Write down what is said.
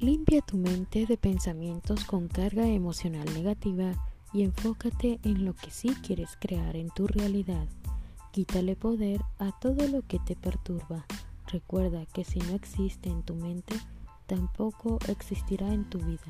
Limpia tu mente de pensamientos con carga emocional negativa y enfócate en lo que sí quieres crear en tu realidad. Quítale poder a todo lo que te perturba. Recuerda que si no existe en tu mente, tampoco existirá en tu vida.